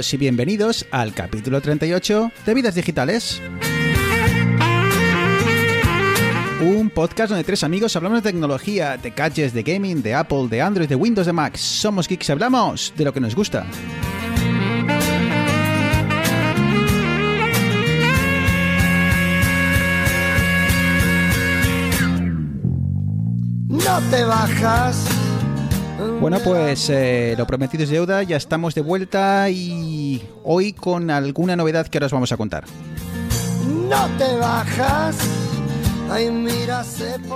Y bienvenidos al capítulo 38 de Vidas Digitales. Un podcast donde tres amigos hablamos de tecnología, de gadgets, de gaming, de Apple, de Android, de Windows, de Mac. Somos geeks y hablamos de lo que nos gusta. No te bajas. Bueno, pues eh, lo prometido es deuda, ya estamos de vuelta y hoy con alguna novedad que ahora os vamos a contar. No te bajas.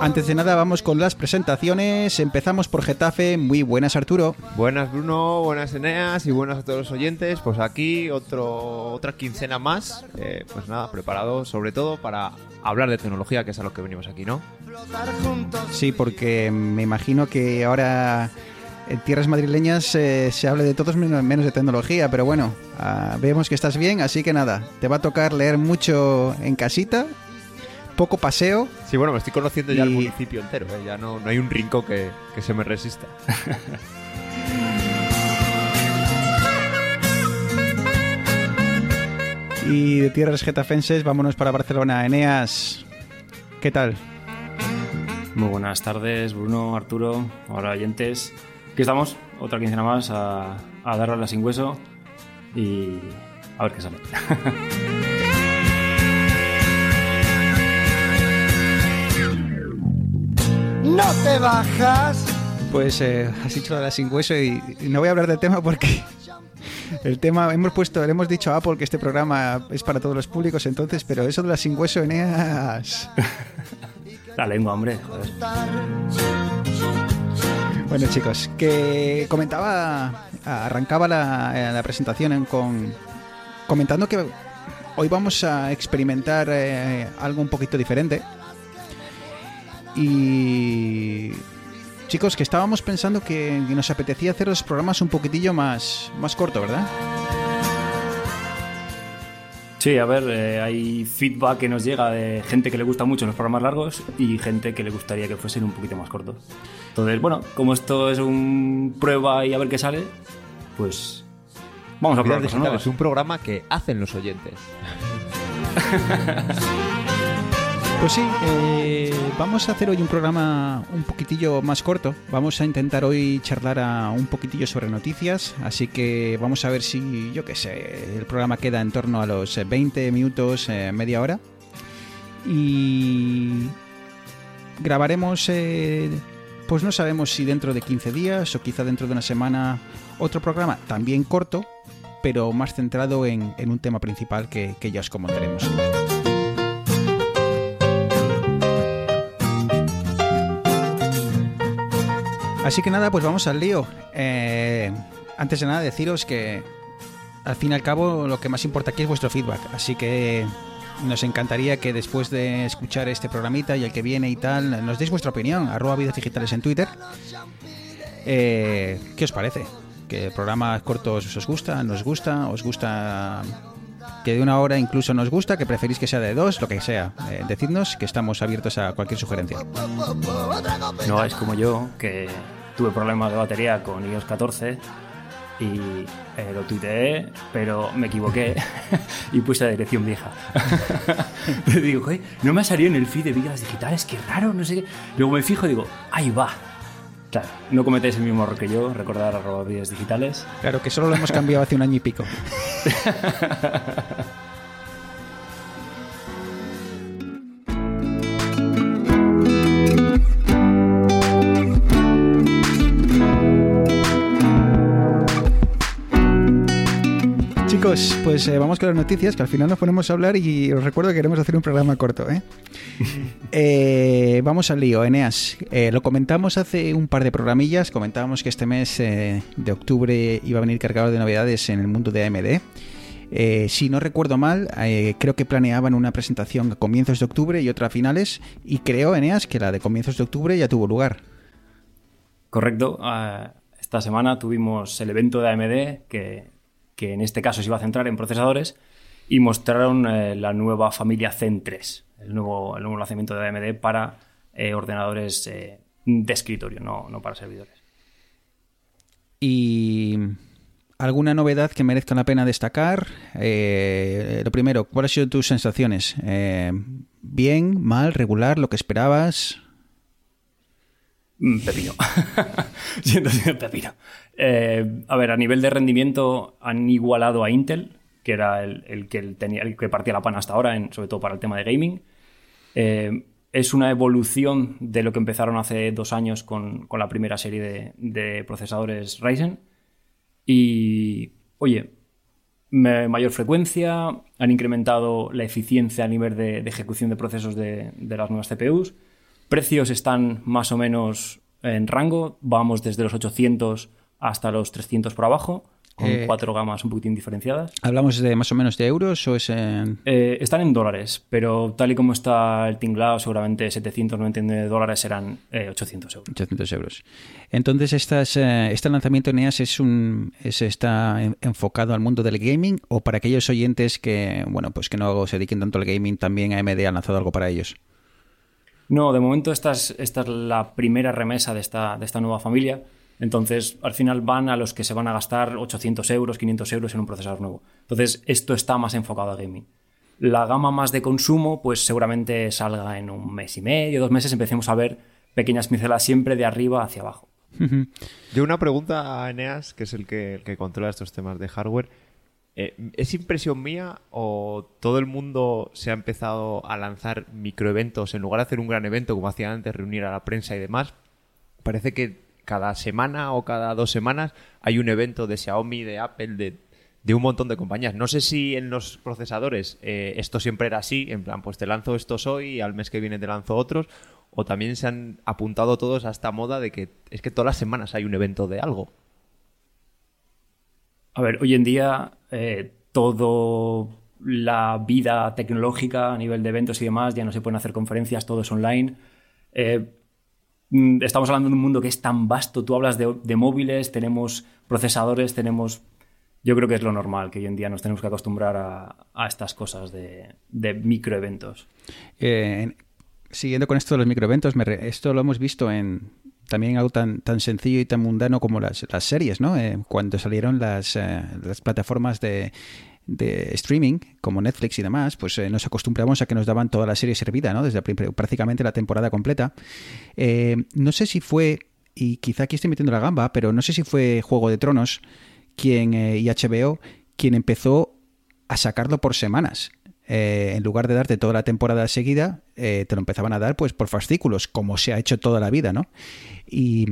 Antes de nada vamos con las presentaciones, empezamos por Getafe, muy buenas Arturo. Buenas Bruno, buenas Eneas y buenas a todos los oyentes. Pues aquí otro, otra quincena más. Eh, pues nada, preparado sobre todo para hablar de tecnología, que es a lo que venimos aquí, ¿no? flotar juntos. Sí, porque me imagino que ahora en tierras madrileñas eh, se hable de todos menos, de tecnología, pero bueno, ah, vemos que estás bien, así que nada, te va a tocar leer mucho en casita, poco paseo Sí, bueno, me estoy conociendo ya el municipio entero, ¿eh? ya no, no hay un rincón que, que se me resista. y de tierras getafenses vámonos para Barcelona. Eneas, ¿qué tal? Muy buenas tardes, Bruno, Arturo, ahora oyentes. Aquí estamos, otra quincena más a, a darle a la sin hueso y a ver qué sale. No te bajas. Pues eh, has dicho la sin hueso y, y no voy a hablar del tema porque el tema, hemos puesto, le hemos dicho a Apple que este programa es para todos los públicos entonces, pero eso de la sin hueso, Eneas... La lengua, hombre, joder. Bueno chicos, que comentaba, arrancaba la, eh, presentación en- con comentando que hoy vamos a experimentar eh, algo un poquito diferente. Y chicos, que estábamos pensando que nos apetecía hacer los programas un poquitillo más, más corto, ¿verdad? Sí, a ver, eh, hay feedback que nos llega de gente que le gusta mucho los programas largos y gente que le gustaría que fuesen un poquito más cortos. Entonces, bueno, como esto es un prueba y a ver qué sale, pues vamos a probar nuevas. un programa que hacen los oyentes. Pues sí, eh, vamos a hacer hoy un programa un poquitillo más corto. Vamos a intentar hoy charlar un poquitillo sobre noticias, así que vamos a ver si, yo qué sé, el programa queda en torno a los eh, 20 minutos, eh, media hora. Y grabaremos, eh, pues no sabemos si dentro de 15 días o quizá dentro de una semana otro programa también corto, pero más centrado en, en un tema principal que, que ya os comentaremos. Así que nada, pues vamos al lío. Eh, antes de nada, deciros que al fin y al cabo lo que más importa aquí es vuestro feedback. Así que nos encantaría que después de escuchar este programita y el que viene y tal, nos deis vuestra opinión. Arroba vidas digitales en Twitter. Eh, ¿Qué os parece? ¿Que programas cortos os gusta? ¿Nos gusta? ¿Os gusta que de una hora incluso nos gusta? ¿Que preferís que sea de dos? Lo que sea. Eh, decidnos que estamos abiertos a cualquier sugerencia. No es como yo, que tuve problemas de batería con iOS 14 y eh, lo tuiteé, pero me equivoqué y puse la dirección vieja. Digo, "Joder, no me ha salido en el feed de vidas digitales, qué raro, no sé qué. Luego me fijo y digo, ahí va. Claro, no cometéis el mismo error que yo, recordar arroba vidas digitales. Claro que solo lo hemos cambiado hace un año y pico. Chicos, pues eh, vamos con las noticias, que al final nos ponemos a hablar y os recuerdo que queremos hacer un programa corto. ¿eh? Eh, vamos al lío, Eneas. Lo comentamos hace un par de programillas, comentábamos que este mes de octubre iba a venir cargado de novedades en el mundo de AMD. Eh, si no recuerdo mal, eh, creo que planeaban una presentación a comienzos de octubre y otra a finales, y creo, Eneas, que la de comienzos de octubre ya tuvo lugar. Correcto. ah, esta semana tuvimos el evento de AMD, que, que en este caso se iba a centrar en procesadores, y mostraron eh, la nueva familia Zen 3, el nuevo, el nuevo lanzamiento de AMD para eh, ordenadores eh, de escritorio, no, no para servidores. Y ¿Alguna novedad que merezca la pena destacar? Lo primero, ¿cuáles han sido tus sensaciones? ¿Bien, mal, regular, lo que esperabas? Mm, pepino. Siento pepino. Eh, a ver, a nivel de rendimiento han igualado a Intel, que era el, que tenía, el que partía la pana hasta ahora, sobre todo para el tema de gaming. Eh, es una evolución de lo que empezaron hace dos años con, la primera serie de, procesadores Ryzen. Y, oye, mayor frecuencia, han incrementado la eficiencia a nivel de, ejecución de procesos de, de las nuevas CPUs. Precios están más o menos en rango, vamos desde los 800 hasta los 300 por abajo, con eh, cuatro gamas un poquitín diferenciadas. ¿Hablamos de más o menos de euros o es en...? Eh, están en dólares, pero tal y como está el tinglado, seguramente 799 dólares serán 800 eh, euros. 800 euros. Entonces, estas, este lanzamiento en EAS es un, es, está enfocado al mundo del gaming o para aquellos oyentes que, bueno, pues que no se dediquen tanto al gaming, también AMD ha lanzado algo para ellos. No, de momento esta es, esta es la primera remesa de esta, de esta nueva familia. Entonces, al final van a los que se van a gastar 800 euros, 500 euros en un procesador nuevo. Entonces, esto está más enfocado a gaming. La gama más de consumo, pues seguramente salga en un mes y medio, dos meses, empecemos a ver pequeñas pinceladas siempre de arriba hacia abajo. Yo una pregunta a Eneas, que es el que, el que controla estos temas de hardware. Eh, ¿Es impresión mía o todo el mundo se ha empezado a lanzar microeventos en lugar de hacer un gran evento como hacía antes, reunir a la prensa y demás? Parece que cada semana o cada dos semanas hay un evento de Xiaomi, de Apple, de, un montón de compañías. No sé si en los procesadores eh, esto siempre era así, en plan, pues te lanzo estos hoy y al mes que viene te lanzo otros, o también se han apuntado todos a esta moda de que es que todas las semanas hay un evento de algo. A ver, hoy en día eh, todo la vida tecnológica a nivel de eventos y demás, ya no se pueden hacer conferencias, todo es online. Eh, estamos hablando de un mundo que es tan vasto. Tú hablas de, móviles, tenemos procesadores, tenemos... Yo creo que es lo normal, que hoy en día nos tenemos que acostumbrar a, estas cosas de, microeventos. Eh, siguiendo con esto de los microeventos, esto lo hemos visto en, también algo tan, tan sencillo y tan mundano como las, las series, ¿no? Eh, cuando salieron las, eh, las plataformas de, de, streaming, como Netflix y demás, pues eh, nos acostumbramos a que nos daban toda la serie servida, ¿no? Desde prácticamente la temporada completa. no sé si fue, y quizá aquí estoy metiendo la gamba, pero no sé si fue Juego de Tronos quien, y HBO quien empezó a sacarlo por semanas. Eh, en lugar de darte toda la temporada seguida, eh, te lo empezaban a dar pues por fascículos, como se ha hecho toda la vida, ¿no? Y,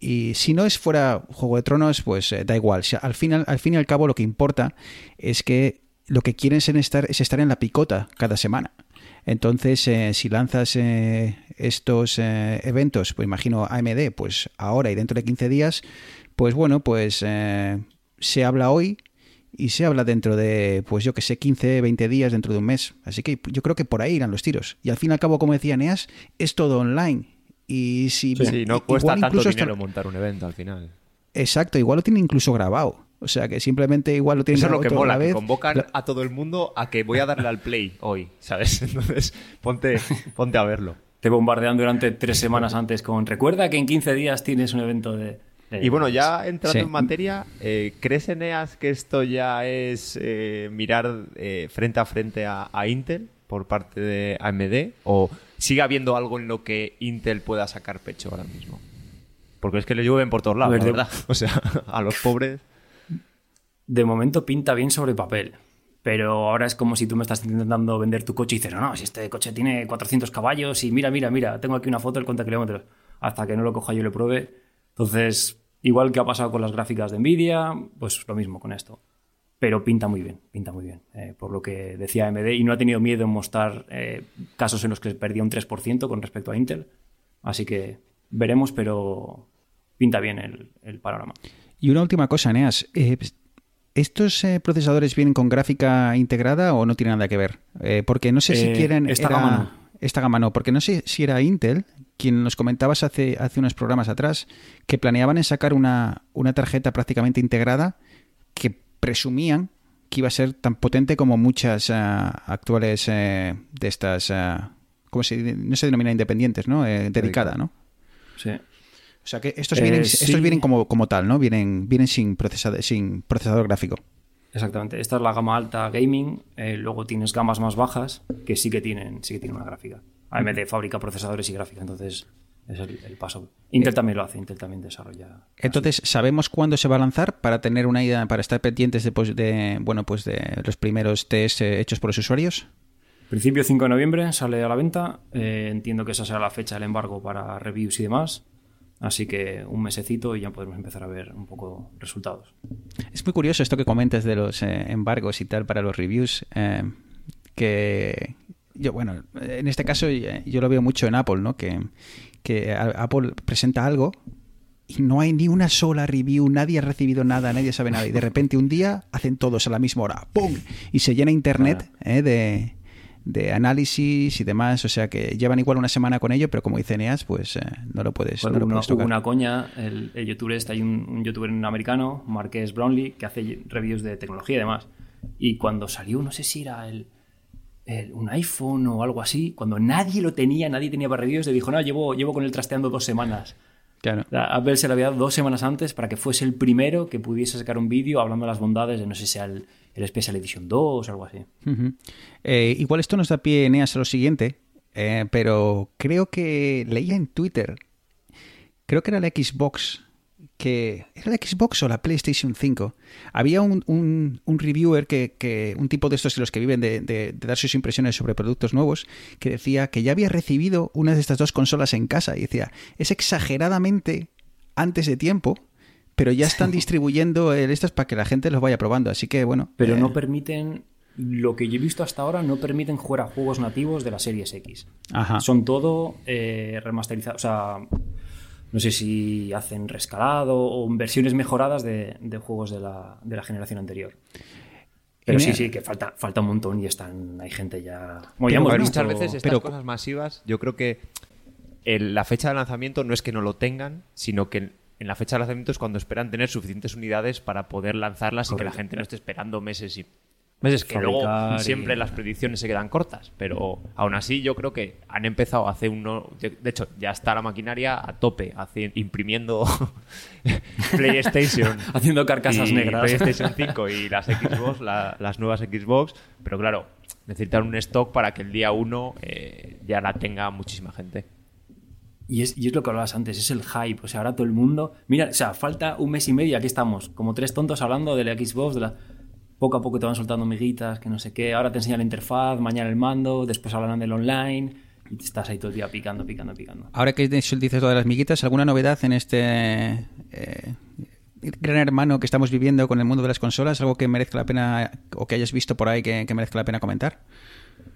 si no es fuera Juego de Tronos, pues eh, da igual. al, final, al fin y al cabo lo que importa es que lo que quieren es estar, es estar en la picota cada semana. Entonces, si lanzas estos eventos, pues imagino AMD, pues ahora y dentro de 15 días, pues bueno, pues se habla hoy, y se habla dentro de, pues yo que sé, 15, 20 días, dentro de un mes. Así que yo creo que por ahí irán los tiros. Y al fin y al cabo, como decía Neas, es todo online. Y si sí, no cuesta tanto dinero montar un evento al final. Exacto, igual lo tienen incluso grabado. O sea que simplemente igual lo tienen Eso es lo que mola, que convocan a todo el mundo a que voy a darle al play hoy, ¿sabes? Entonces, ponte, ponte a verlo. Te bombardean durante tres semanas antes con recuerda que en 15 días tienes un evento de y bueno, ya entrando en materia, eh, ¿crees, Eneas, que esto ya es eh, mirar eh, frente a frente a, Intel por parte de AMD? ¿O sigue habiendo algo en lo que Intel pueda sacar pecho ahora mismo? Porque es que le llueven por todos lados, ¿verdad? O sea, a los pobres. De momento pinta bien sobre papel. Pero ahora es como si tú me estás intentando vender tu coche y dices, no, no, si este coche tiene 400 caballos y mira, mira, mira, tengo aquí una foto del cuenta kilómetros. Hasta que no lo coja yo y lo pruebe, entonces, igual que ha pasado con las gráficas de Nvidia, pues lo mismo con esto. Pero pinta muy bien, pinta muy bien, eh, por lo que decía AMD, y no ha tenido miedo en mostrar eh, casos en los que perdía un 3% con respecto a Intel. Así que veremos, pero pinta bien el, panorama. Y una última cosa, Neas. Eh, ¿Estos procesadores vienen con gráfica integrada o no tienen nada que ver? porque no sé si quieren... Esta gama no. Esta gama no, porque no sé si era Intel quien nos comentabas hace, hace unos programas atrás que planeaban en sacar una, una tarjeta prácticamente integrada presumían que iba a ser tan potente como muchas eh, actuales eh, de estas, uh, ¿cómo se no se denomina independientes, ¿no? dedicada, ¿no? Sí. O sea que estos Eh, vienen, sí. estos vienen como, como tal, ¿no? Vienen, vienen sin, procesador, sin procesador gráfico. Exactamente. Esta es la gama alta gaming. eh, luego tienes gamas más bajas que sí que tienen, sí que tienen una gráfica. AMD fabrica procesadores y gráfica, entonces es el, el paso. Intel también lo hace, Intel también desarrolla. Entonces, ¿sabemos cuándo se va a lanzar para tener una idea, para estar pendientes de, pues, de, bueno, pues de los primeros test eh, hechos por los usuarios? Principio 5 de noviembre sale a la venta. eh, entiendo que esa será la fecha del embargo para reviews y demás. Así que un mesecito y ya podemos empezar a ver un poco resultados. Es muy curioso esto que comentas de los eh, embargos y tal para los reviews. eh, que yo, bueno, en este caso eh, yo lo veo mucho en Apple, ¿no? Que, que Apple presenta algo y no hay ni una sola review, nadie ha recibido nada, nadie sabe nada. Y de repente un día hacen todos a la misma hora, ¡pum! Y se llena internet eh, de, de análisis y demás. O sea que llevan igual una semana con ello, pero como dice Eneas, pues eh, no lo puedes, no Bueno, lo puedes tocar. una coña, el, el youtuber este, hay un, un youtuber americano, Marques Brownlee, que hace reviews de tecnología y demás. Y cuando salió, no sé si era el, el- un iPhone o algo así, cuando nadie lo tenía, nadie tenía para reviews, le dijo, no, llevo, llevo con él trasteando dos semanas. Claro. O sea, Apple se lo había dado dos semanas antes para que fuese el primero que pudiese sacar un vídeo hablando de las bondades de, no sé si sea el, el Special Edition 2 o algo así. Eh, igual esto nos da pie, Eneas, a lo siguiente, eh, pero creo que leía en Twitter, creo que era la Xbox, que ¿era la Xbox o la PlayStation 5? Había un, un- un reviewer, que, que un tipo de estos de los que viven de, de- de dar sus impresiones sobre productos nuevos, que decía que ya había recibido una de estas dos consolas en casa y decía, es exageradamente antes de tiempo, pero ya están distribuyendo el- estos para que la gente los vaya probando, así que bueno. Pero eh, no permiten, lo que yo he visto hasta ahora, no permiten jugar a juegos nativos de la Series X. Ajá. Son todo eh, remasterizados, o sea, no sé si hacen rescalado o versiones mejoradas de, de juegos de la, de la generación anterior. Pero sí, sí, que falta, falta un montón y están, hay gente ya... Bueno, Pero ya hemos A ver, visto- muchas veces estas pero- cosas masivas, yo creo que el- la fecha de lanzamiento no es que no lo tengan, sino que en la fecha de lanzamiento es cuando esperan tener suficientes unidades para poder lanzarlas y que la gente no esté esperando meses y meses que luego y- siempre las predicciones se quedan cortas, pero aún así yo creo que han empezado hace uno, de hecho ya está la maquinaria a tope, imprimiendo PlayStation Haciendo carcasas y negras. PlayStation 5 y las Xbox, la- las nuevas Xbox, pero claro, necesitan un stock para que el día 1 ya la tenga muchísima gente. Y es, y es lo que hablabas antes, es el hype. O sea, ahora todo el mundo. Mira, o sea, falta un mes y medio, aquí estamos, como tres tontos hablando de la Xbox, de la. Poco a poco te van soltando miguitas, que no sé qué. Ahora te enseñan la interfaz, mañana el mando, después hablarán del online. Y te estás ahí todo el día picando, picando, picando. Ahora que dices de las miguitas, ¿alguna novedad en este eh, gran hermano que estamos viviendo con el mundo de las consolas? ¿Algo que merezca la pena o que hayas visto por ahí que, que merezca la pena comentar?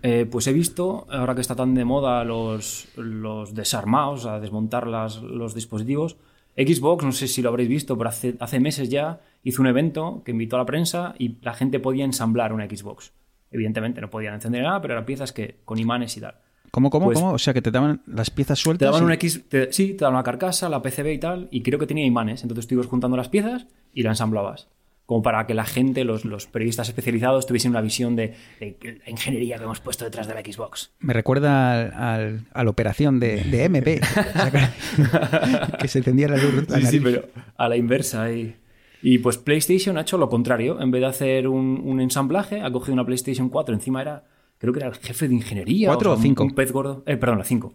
Eh, pues he visto, ahora que está tan de moda los, los desarmados, a desmontar las- los dispositivos, Xbox, no sé si lo habréis visto, pero hace, hace meses ya hizo un evento que invitó a la prensa y la gente podía ensamblar una Xbox. Evidentemente no podían encender nada, pero eran piezas que con imanes y tal. ¿Cómo, cómo, Pues- cómo? O sea, que te daban las piezas Te sueltas. daban y- una X, te- sí, te daban una carcasa, la PCB y tal, y creo que tenía imanes. Entonces tú ibas juntando las piezas y la ensamblabas. Como para que la gente, los, los periodistas especializados, tuviesen una visión de, de la ingeniería que hemos puesto detrás de la Xbox. Me recuerda al, al- a la operación de, de MP. que se encendía la luz. la Sí, sí, pero a la inversa. Y, y pues PlayStation ha hecho lo contrario. En vez de hacer un, un ensamblaje, ha cogido una PlayStation 4. Encima era, creo que era el jefe de ingeniería. ¿Cuatro o cinco? Un, pez gordo. Eh, perdón, la 5.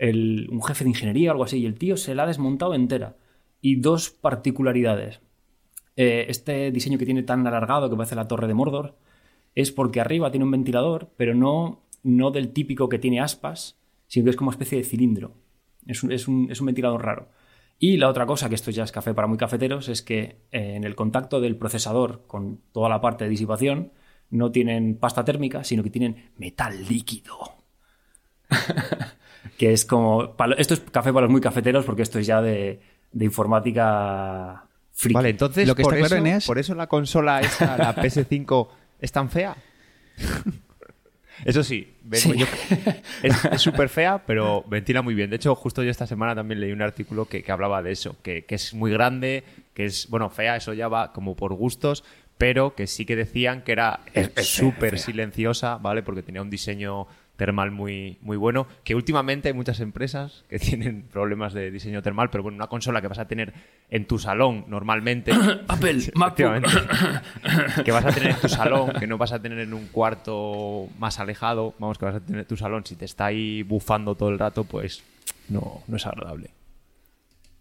un jefe de ingeniería o algo así. Y el tío se la ha desmontado entera. Y dos particularidades. Eh, este diseño que tiene tan alargado que parece la torre de Mordor es porque arriba tiene un ventilador, pero no, no del típico que tiene aspas, sino que es como una especie de cilindro. Es un, es un- es un ventilador raro. Y la otra cosa, que esto ya es café para muy cafeteros, es que eh, en el contacto del procesador con toda la parte de disipación no tienen pasta térmica, sino que tienen metal líquido. que es como... esto es café para los muy cafeteros porque esto es ya de, de informática friki. Vale, entonces Lo que por, está claro, eso, Eneas- por eso la consola esta, la PS5, es tan fea. Eso sí, ven- Sí. yo- es es súper fea, pero ventila muy bien. De hecho, justo yo esta semana también leí un artículo que, que hablaba de eso, que, que es muy grande, que es, bueno, fea, eso ya va como por gustos, pero que sí que decían que era Es- es súper silenciosa, ¿vale? Porque tenía un diseño termal muy, muy bueno, que últimamente hay muchas empresas que tienen problemas de diseño termal, pero bueno, una consola que vas a tener en tu salón normalmente, Apple, que vas a tener en tu salón, que no vas a tener en un cuarto más alejado, vamos, que vas a tener en tu salón, si te está ahí bufando todo el rato, pues no, no es agradable.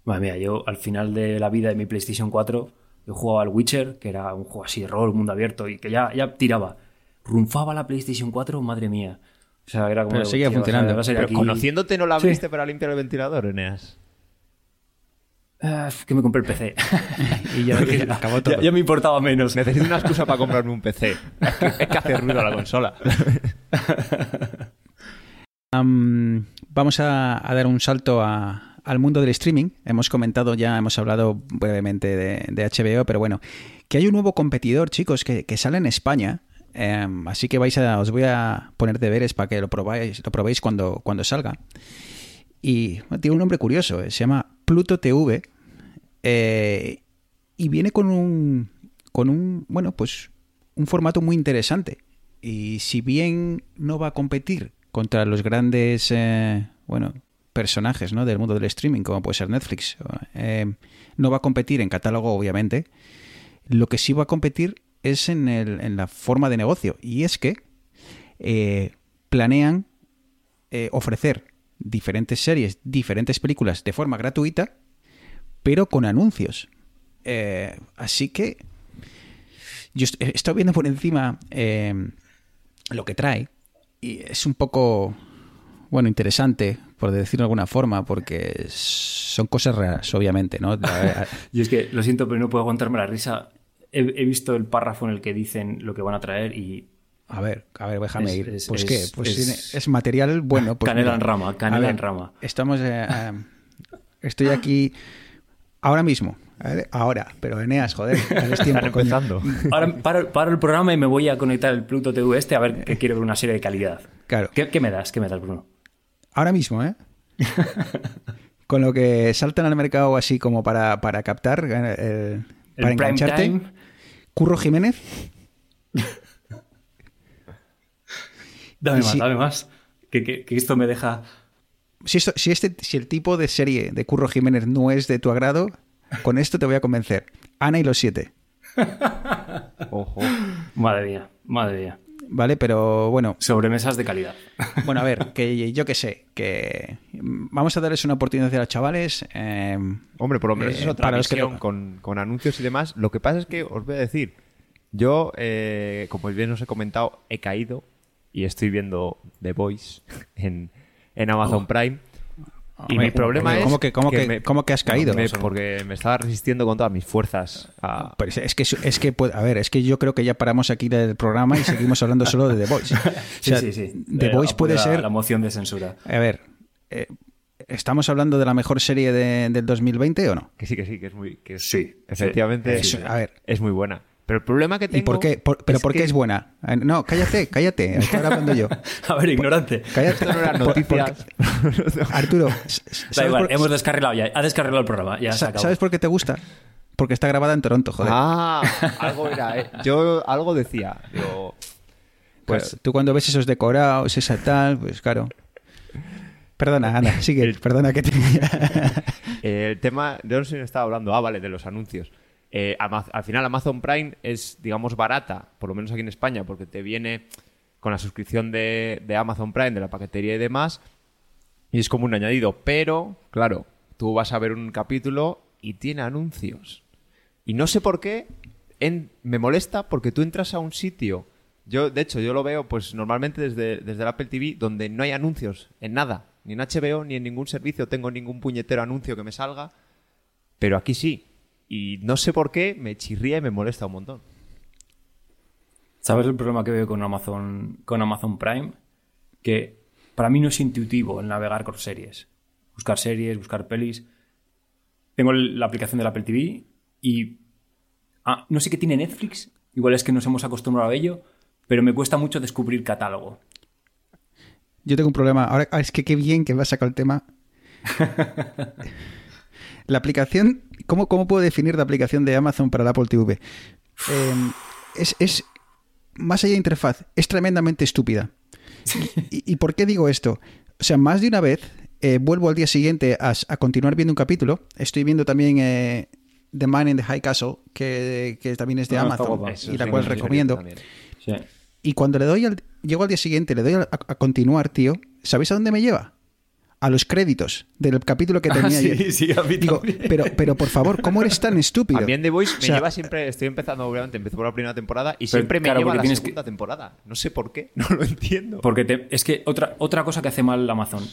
Madre mía, yo al final de la vida de mi PlayStation 4, yo jugaba al Witcher, que era un juego así de rol, mundo abierto, y que ya, ya tiraba. Rumfaba la PlayStation 4, madre mía. O sea, era como. Pero seguía tío, funcionando. a Pero aquí- conociéndote no la Sí. abriste para limpiar el ventilador, Eneas. Ah, que me compré el PC. Y ya acabó todo. ya, ya me importaba menos. Necesito una excusa para comprarme un PC. Es que, es que hace ruido la consola. Am, vamos a, a dar un salto a- al mundo del streaming. Hemos comentado ya, hemos hablado brevemente de, de HBO, pero bueno, que hay un nuevo competidor, chicos, que, que sale en España. Em, así que vais a, os voy a poner deberes para que lo probáis, lo probéis cuando, cuando salga. Y bueno, tiene un nombre curioso, eh, se llama Pluto TV. eh, y viene con un, con un, bueno, pues un formato muy interesante. Y si bien no va a competir contra los grandes, eh, bueno, personajes ¿no? del mundo del streaming, como puede ser Netflix, eh, no va a competir en catálogo, obviamente. Lo que sí va a competir es en, el- en la forma de negocio. Y es que eh, planean eh, ofrecer diferentes series, diferentes películas de forma gratuita, pero con anuncios. Eh, así que yo est- he estado viendo por encima eh, lo que trae y es un poco, bueno, interesante, por decirlo de alguna forma, porque son cosas raras, obviamente, ¿no? Y es que, lo siento, pero no puedo aguantarme la risa. He, he visto el párrafo en el que dicen lo que van a traer y. A ver, a ver, déjame Es- ir. es- pues es- qué, pues es- tiene- material bueno. Pues Canela mira. en rama, canela ver, en rama. Estamos, eh, eh, estoy aquí ahora mismo, ahora, pero Eneas, joder, es tiempo, empezando. Ahora paro, paro el programa y me voy a conectar el Pluto TV este a ver que quiero ver una serie de calidad. Claro. ¿Qué, qué me das? ¿Qué me das, Bruno? Ahora mismo, ¿eh? Con lo que saltan al mercado así como para, para captar, eh, el- El para prime engancharte. time. Curro Jiménez, Dame Y más, si- dame más. Que, que- que esto me deja. si, esto- si, este, si el tipo de serie de Curro Jiménez no es de tu agrado, con esto te voy a convencer. Ana y los siete, Ojo. Madre mía, madre mía. ¿Vale? Pero bueno, Sobremesas de calidad. Bueno, a ver, que yo qué sé, que vamos a darles una oportunidad a los chavales. eh, Hombre, por lo menos Eh, es otra para los que lo- con, con anuncios y demás. Lo que pasa es que os voy a decir, yo, eh, como bien os he comentado, he caído y estoy viendo The Voice en, en Amazon Prime. Y mi problema ¿cómo- es. cómo que- cómo que- me- cómo que has caído? me- porque me estaba resistiendo con todas mis fuerzas a. pero es- es que, es que, pues, a ver, es que yo creo que ya paramos aquí del programa y seguimos hablando solo de The Voice. O Sí, sea, sí, sí. The Voice puede la- ser. La moción de censura. A ver, eh, ¿estamos hablando de la mejor serie de- del 2020 o no? Que sí, que sí, que es muy. Que es- Sí, Efectivamente, sí. A ver. es muy buena. Pero el problema que tengo. ¿Y por qué? Por- ¿Pero es por qué que es buena? Eh, No, cállate, cállate. Estoy ahora hablando yo. A ver, ignorante. Cállate. Esto no eran noticias. Arturo, Da ¿sabes igual, por- hemos descarrilado ya. Ha descarrilado el programa. Ya se sa- acabó. ¿sabes por qué te gusta? Porque está grabada en Toronto, joder. Ah, algo era. eh. Yo algo decía. Digo. Pues tú cuando ves esos decorados, esa tal, pues claro. Perdona, Ana, sigue, perdona que te... El tema, de dónde estaba hablando? Ah, vale, de los anuncios. Eh, al final Amazon Prime es, digamos, barata, por lo menos aquí en España, porque te viene con la suscripción de, Amazon Prime, de la paquetería y demás, y es como un añadido. Pero, claro, tú vas a ver un capítulo y tiene anuncios. Y no sé por qué me molesta porque tú entras a un sitio. Yo, de hecho, yo lo veo pues normalmente desde, desde el Apple TV donde no hay anuncios en nada. Ni en HBO ni en ningún servicio tengo ningún puñetero anuncio que me salga. Pero aquí sí. Y no sé por qué me chirría y me molesta un montón. ¿Sabes el problema que veo con Amazon, con Amazon Prime? Que para mí no es intuitivo el navegar con series. Buscar series, buscar pelis. Tengo la aplicación del Apple TV y ah, no sé qué tiene Netflix. Igual es que nos hemos acostumbrado a ello, pero me cuesta mucho descubrir catálogo. Yo tengo un problema. Ahora ah, es que qué bien que me has sacado el tema. La aplicación, ¿cómo, ¿cómo puedo definir la aplicación de Amazon para el Apple TV? eh, es, es, más allá de interfaz, es tremendamente estúpida. ¿Y, y por qué digo esto? O sea, más de una vez eh, vuelvo al día siguiente a, a, continuar viendo un capítulo. Estoy viendo también eh, The Man in the High Castle, que, que también es de Ah, Amazon y la Sí, cual recomiendo. Sí. Y cuando le doy al, llego al día siguiente, le doy a, a continuar, tío, ¿sabéis a dónde me lleva? A los créditos del capítulo que tenía Ah, sí, sí, a mí Digo, también. pero, pero por favor, ¿cómo eres tan estúpido? A mí en The Voice me O sea, lleva siempre, estoy empezando, obviamente, empecé por la primera temporada y Pero, siempre me lleva a la segunda temporada. No sé por qué, no lo entiendo. Porque te- es que otra, otra cosa que hace mal Amazon,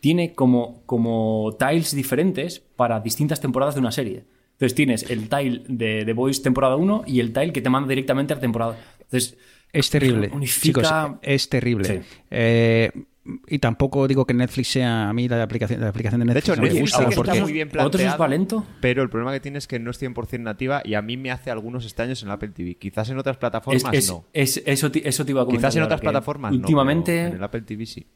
tiene como, como tiles diferentes para distintas temporadas de una serie. Entonces tienes el tile de The Voice temporada 1 y el tile que te manda directamente a la temporada. Entonces, Es terrible. Unifica- Chicos, es terrible. Sí. Eh, y tampoco digo que Netflix sea a mí la aplicación, la aplicación de De Netflix hecho, no me gusta porque está muy bien ¿A vosotros os planteado. va lento? Pero el problema que tiene es que no es 100% nativa y a mí me hace algunos extraños en la Apple TV. Quizás en otras plataformas es- no. es- eso, te- eso te iba a comentar. Quizás en otras plataformas Últimamente, no. En el Apple TV sí.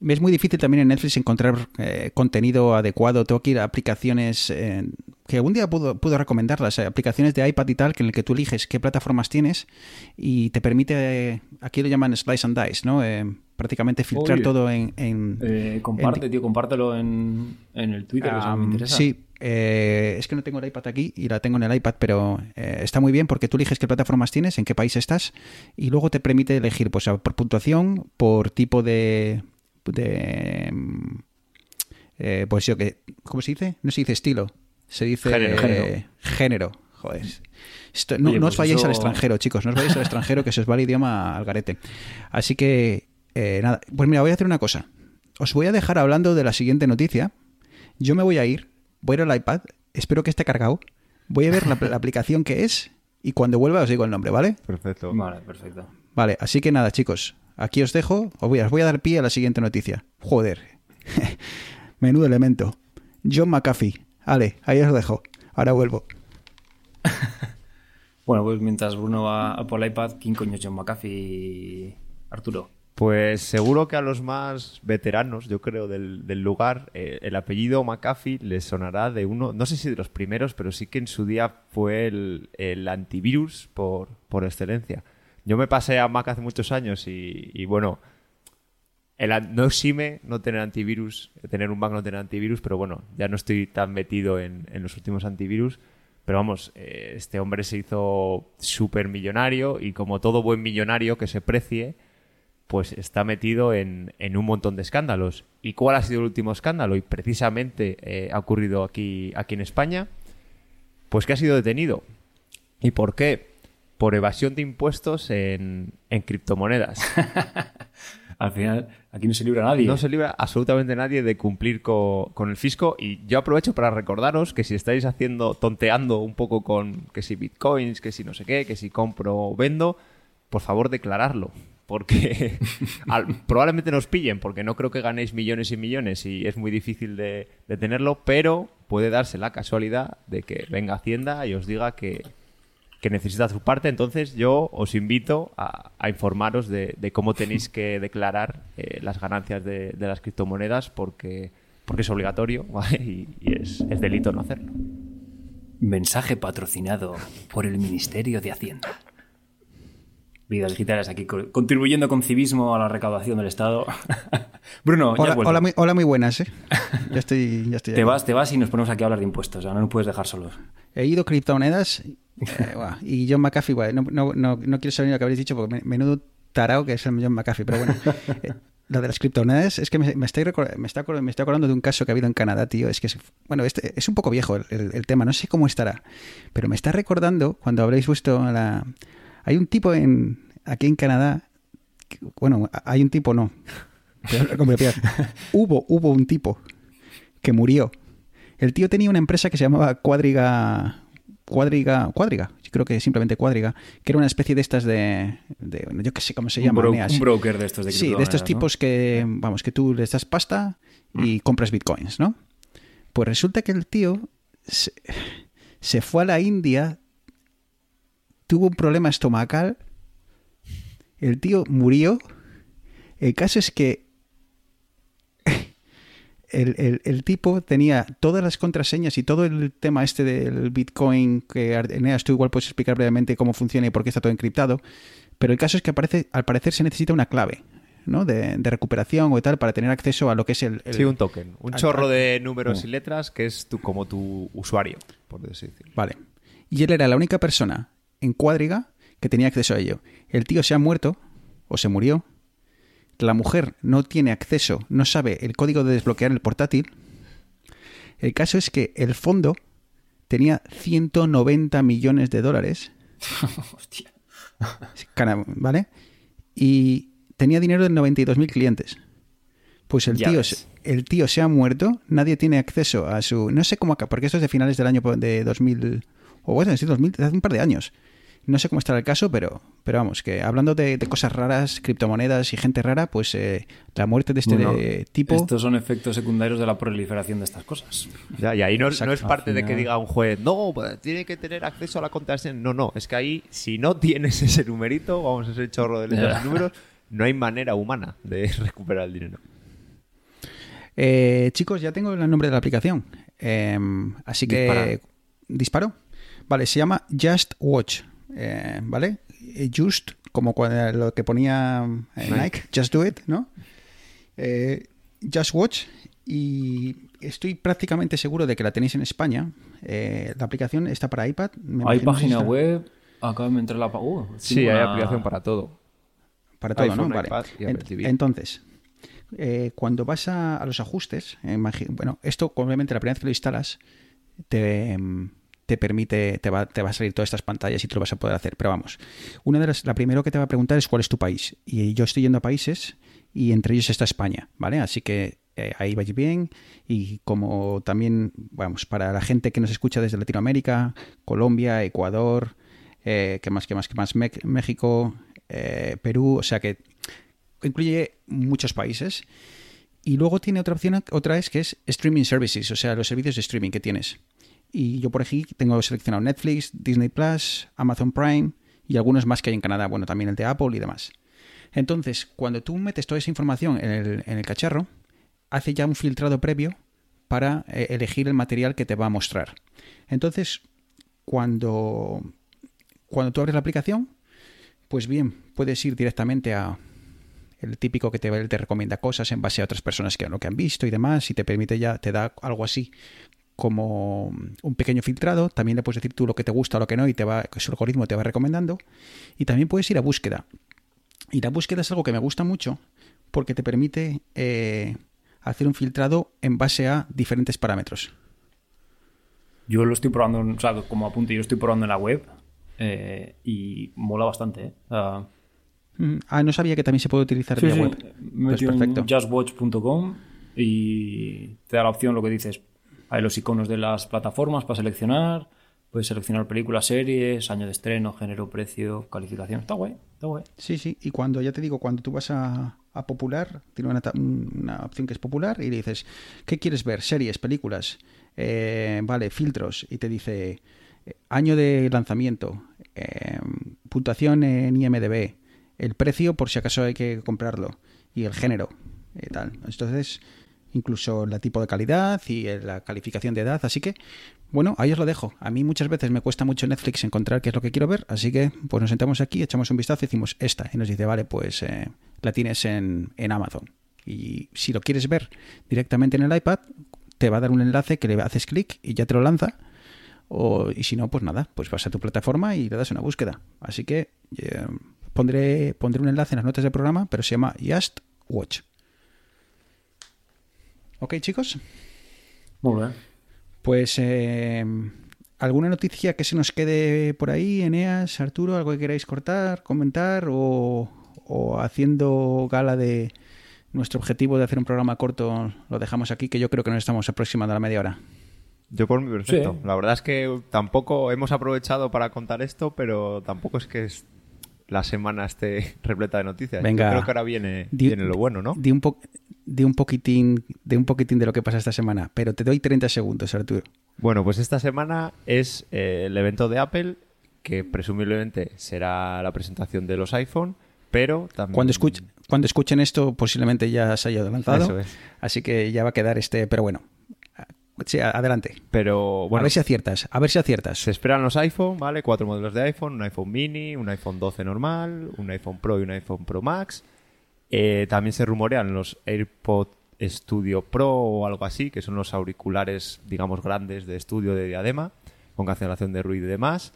es muy difícil también en Netflix encontrar eh, contenido adecuado. Tengo que ir a aplicaciones eh, que algún día puedo, puedo recomendarlas, eh, aplicaciones de iPad y tal, que en el que tú eliges qué plataformas tienes y te permite, eh, aquí lo llaman slice and dice, ¿no? Prácticamente filtrar todo en... en- eh, comparte, tío, compártelo en, en el Twitter, que eso me interesa. Sí, eh, es que no tengo el iPad aquí y la tengo en el iPad, pero eh, está muy bien porque tú eliges qué plataformas tienes, en qué país estás y luego te permite elegir pues, por puntuación, por tipo de... de eh, pues yo que... ¿Cómo se dice? No se dice estilo, se dice Género. Género. género. Joder. Esto- no, Oye, no os pues vayáis eso- al extranjero, chicos, no os vayáis al extranjero que se os va el idioma al garete. Así que, eh, nada, pues mira, voy a hacer una cosa. Os voy a dejar hablando de la siguiente noticia. Yo me voy a ir, voy a ir al iPad, espero que esté cargado, voy a ver la, la aplicación que es y cuando vuelva os digo el nombre, ¿vale? Perfecto. Vale, perfecto. Vale, así que nada, chicos, aquí os dejo, os voy a, os voy a dar pie a la siguiente noticia. Joder, menudo elemento. John McAfee. Vale, ahí os dejo. Ahora vuelvo. Bueno, pues mientras Bruno va a por el iPad, ¿quién coño es John McAfee? Arturo. Pues seguro que a los más veteranos, yo creo, del, lugar, eh, el apellido McAfee les sonará de uno, no sé si de los primeros, pero sí que en su día fue el, antivirus por, por excelencia. Yo me pasé a Mac hace muchos años y, bueno, el, no exime no tener antivirus, tener un Mac no tener antivirus, pero bueno, ya no estoy tan metido en, en los últimos antivirus. Pero vamos, eh, este hombre se hizo súper millonario y como todo buen millonario que se precie, pues está metido en, en un montón de escándalos. ¿Y cuál ha sido el último escándalo? Y precisamente eh, ha ocurrido aquí, aquí en España, pues que ha sido detenido. ¿Y por qué? Por evasión de impuestos en, en criptomonedas. Al final, aquí no se libra nadie. No se libra absolutamente nadie de cumplir co- con el fisco y yo aprovecho para recordaros que si estáis haciendo, tonteando un poco con que si bitcoins, que si no sé qué, que si compro o vendo, por favor declararlo. Porque probablemente nos pillen, porque no creo que ganéis millones y millones y es muy difícil de, tenerlo, pero puede darse la casualidad de que venga Hacienda y os diga que, que necesita su parte. Entonces yo os invito a, a informaros de, de cómo tenéis que declarar eh, las ganancias de, de las criptomonedas porque, porque es obligatorio y, y es, es delito no hacerlo. Mensaje patrocinado por el Ministerio de Hacienda. Vidas digitales aquí co- contribuyendo con civismo a la recaudación del Estado. Bruno, ya Hola, vuelto. hola, muy, hola, muy buenas, ¿eh? Ya estoy, ya estoy Te vas, te vas y nos ponemos aquí a hablar de impuestos. O sea, no nos puedes dejar solos. He ido criptomonedas eh, y John McAfee, no, no, no, no quiero saber lo que habréis dicho porque me- menudo tarao que es el John McAfee, pero bueno. eh, lo de las criptomonedas es que me, me estoy me, está me estoy acordando de un caso que ha habido en Canadá, tío. Es que, es, bueno, este, es un poco viejo el, el- el tema, no sé cómo estará, pero me está recordando cuando habréis visto la... Hay un tipo en aquí en Canadá, que- bueno, hay un tipo, no. Hubo, hubo un tipo que murió. El tío tenía una empresa que se llamaba Cuadriga. Cuadriga. Cuadriga. Yo creo que simplemente Cuadriga. Que era una especie de estas de. de- yo qué sé cómo se llama. bro- un broker de estos de Sí, de estos tipos que. Vamos, que tú les das pasta y compras bitcoins, ¿no? Pues resulta que el tío se, se fue a la India, tuvo un problema estomacal, el tío murió. El caso es que el, el- el tipo tenía todas las contraseñas y todo el tema este del Bitcoin, que Eneas tú igual puedes explicar brevemente cómo funciona y por qué está todo encriptado, pero el caso es que aparece, al parecer se necesita una clave. ¿no? De, de recuperación o tal para tener acceso a lo que es el, el- Sí, un token. Un al- chorro de números Mm. y letras que es tu, como tu usuario, por decirlo. Vale. Y él era la única persona en cuadriga que tenía acceso a ello. El tío se ha muerto o se murió. La mujer no tiene acceso, no sabe el código de desbloquear el portátil. El caso es que el fondo tenía 190 millones de dólares. Hostia. ¿Vale? Y tenía dinero de 92.000 clientes. Pues el Ya tío, ves. el tío se ha muerto, nadie tiene acceso a su... No sé cómo acá, porque esto es de finales del año de 2000... O bueno, es de 2000, hace un par de años. No sé cómo estará el caso, pero, pero vamos, que hablando de, de cosas raras, criptomonedas y gente rara, pues eh, la muerte de este Bueno, de- tipo... Estos son efectos secundarios de la proliferación de estas cosas. Ya, y ahí no, es parte de que diga un juez, no, pues, tiene que tener acceso a la contraseña. No, no, es que ahí, si no tienes ese numerito, vamos, ese chorro de letras y números, no hay manera humana de recuperar el dinero. Eh, chicos, ya tengo el nombre de la aplicación. Eh, así que. Dispara. Disparo. Vale, se llama Just Watch. eh, ¿Vale? Eh, Just, como cuando- lo que ponía eh, Nike. Nike, Just Do It, ¿no? Eh, Just Watch. Y estoy prácticamente seguro de que la tenéis en España. Eh, la aplicación está para iPad. me Hay página está web. Acá me entra la. Uh, Sí, hay aplicación para todo. Para todo, iPhone, ¿no? Vale. Entonces, eh, cuando vas a, a los ajustes, eh, bueno, esto obviamente la primera vez que lo instalas te, mm, te permite, te va, te va a salir todas estas pantallas y tú lo vas a poder hacer. Pero vamos, una de las, la primero que te va a preguntar es cuál es tu país. Y yo estoy yendo a países y entre ellos está España, ¿vale? Así que eh, ahí vais bien. Y como también, vamos, para la gente que nos escucha desde Latinoamérica, Colombia, Ecuador, eh, ¿qué más, qué más, qué más? México, eh, Perú, o sea que incluye muchos países. Y luego tiene otra opción, otra es que es streaming services, o sea, los servicios de streaming que tienes. Y yo por aquí tengo seleccionado Netflix, Disney Plus, Amazon Prime y algunos más que hay en Canadá, bueno, también el de Apple y demás. Entonces, cuando tú metes toda esa información en el, cacharro, hace ya un filtrado previo para eh, elegir el material que te va a mostrar. Entonces, cuando, cuando tú abres la aplicación, pues bien, puedes ir directamente a el típico que te, te recomienda cosas en base a otras personas que lo que han visto y demás, y te permite ya, te da algo así como un pequeño filtrado. También le puedes decir tú lo que te gusta o lo que no, y te va, su algoritmo te va recomendando. Y también puedes ir a búsqueda. Y la búsqueda es algo que me gusta mucho porque te permite eh, hacer un filtrado en base a diferentes parámetros. Yo lo estoy probando, o sea, como apunte, yo estoy probando en la web eh, y mola bastante. ¿eh? Ah, Mm, Ah, no sabía que también se puede utilizar sí, vía sí, web. Pues perfecto. justwatch.com y te da la opción, lo que dices, hay los iconos de las plataformas para seleccionar, puedes seleccionar películas, series, año de estreno, género, precio, calificación. Está guay, está guay. Sí, sí, y cuando ya te digo, cuando tú vas a, a popular, tiene una, una opción que es popular y le dices, ¿qué quieres ver? Series, películas, Eh, vale, filtros, y te dice eh, año de lanzamiento, eh, puntuación en IMDB, el precio por si acaso hay que comprarlo, y el género, y tal. Entonces, incluso el tipo de calidad y eh, la calificación de edad, así que, bueno, ahí os lo dejo. A mí muchas veces me cuesta mucho Netflix encontrar qué es lo que quiero ver, así que pues nos sentamos aquí, echamos un vistazo y decimos esta, y nos dice, vale, pues eh, la tienes en, en Amazon. Y si lo quieres ver directamente en el iPad, te va a dar un enlace que le haces clic y ya te lo lanza. O, y si no, pues nada, pues vas a tu plataforma y le das una búsqueda. Así que eh, pondré, pondré un enlace en las notas del programa, pero se llama Just Watch. Ok, chicos. Muy bien. Pues eh, alguna noticia que se nos quede por ahí, Eneas, Arturo, algo que queráis cortar, comentar o, o haciendo gala de nuestro objetivo de hacer un programa corto, lo dejamos aquí, que yo creo que nos estamos aproximando a la media hora. Yo por mí perfecto. Sí. La verdad es que tampoco hemos aprovechado para contar esto, pero tampoco es que es- la semana esté repleta de noticias. Venga. Yo creo que ahora viene, Di- viene lo bueno, ¿no? Di un, po- di un poquitín de un poquitín de lo que pasa esta semana, pero te doy 30 segundos, Arturo. Bueno, pues esta semana es eh, el evento de Apple, que presumiblemente será la presentación de los iPhone, pero también... Cuando, escuch- cuando escuchen esto posiblemente ya se haya lanzado. Es. Así que ya va a quedar este, pero bueno. Sí, adelante. Pero a bueno, ver si aciertas, a ver si aciertas. se esperan los iPhone, ¿vale? Cuatro modelos de iPhone, un iPhone mini, un iPhone 12 normal, un iPhone Pro y un iPhone Pro Max. Eh, también se rumorean los AirPod Studio Pro o algo así, que son los auriculares, digamos, grandes de estudio de diadema, con cancelación de ruido y demás.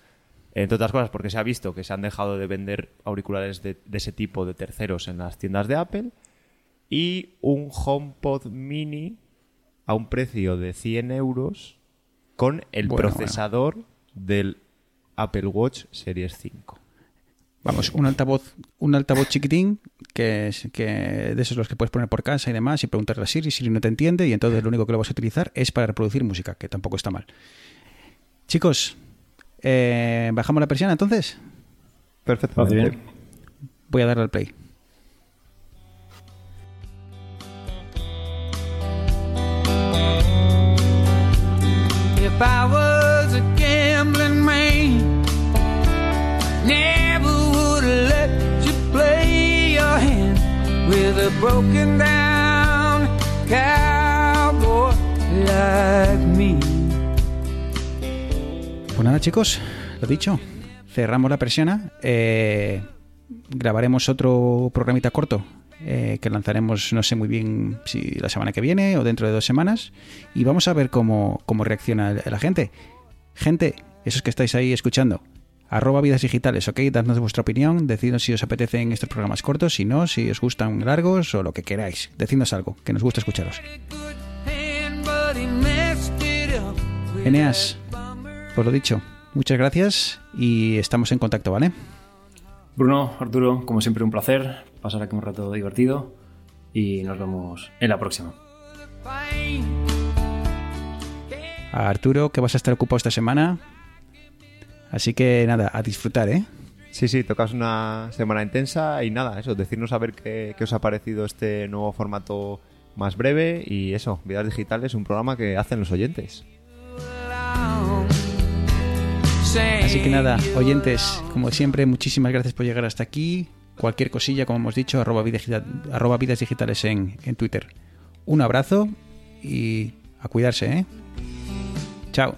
Entre otras cosas, porque se ha visto que se han dejado de vender auriculares de, de ese tipo de terceros en las tiendas de Apple. Y un HomePod mini a un precio de 100 euros con el Bueno, procesador del Apple Watch Series 5. Vamos, un altavoz, un altavoz chiquitín que es que de esos los que puedes poner por casa y demás y preguntarle a Siri, Siri no te entiende y entonces lo único que lo vas a utilizar es para reproducir música, que tampoco está mal. Chicos, eh, bajamos la persiana entonces. Perfecto. Voy a darle al play. Broken down cowboy like me. Pues nada, chicos, lo dicho. Cerramos la persiana. eh, grabaremos otro programita corto eh, que lanzaremos, no sé muy bien si la semana que viene o dentro de dos semanas. Y vamos a ver cómo, cómo reacciona la gente. Gente, esos que estáis ahí escuchando. Arroba vidas digitales, ok, dadnos vuestra opinión, decidnos si os apetecen estos programas cortos, si no, si os gustan largos o lo que queráis. Decidnos algo, que nos gusta escucharos. Eneas, pues lo dicho, muchas gracias y estamos en contacto, ¿vale? Bruno, Arturo, como siempre un placer pasar aquí un rato divertido y nos vemos en la próxima. A Arturo, que vas a estar ocupado esta semana. Así que nada, a disfrutar, ¿eh? Sí, sí, tocas una semana intensa y nada, eso, decirnos a ver qué, qué os ha parecido este nuevo formato más breve y eso, Vidas Digitales, un programa que hacen los oyentes. Así que nada, oyentes, como siempre, muchísimas gracias por llegar hasta aquí. Cualquier cosilla, como hemos dicho, arroba, vidas digita- arroba vidas digitales en, en Twitter. Un abrazo y a cuidarse, ¿eh? Chao.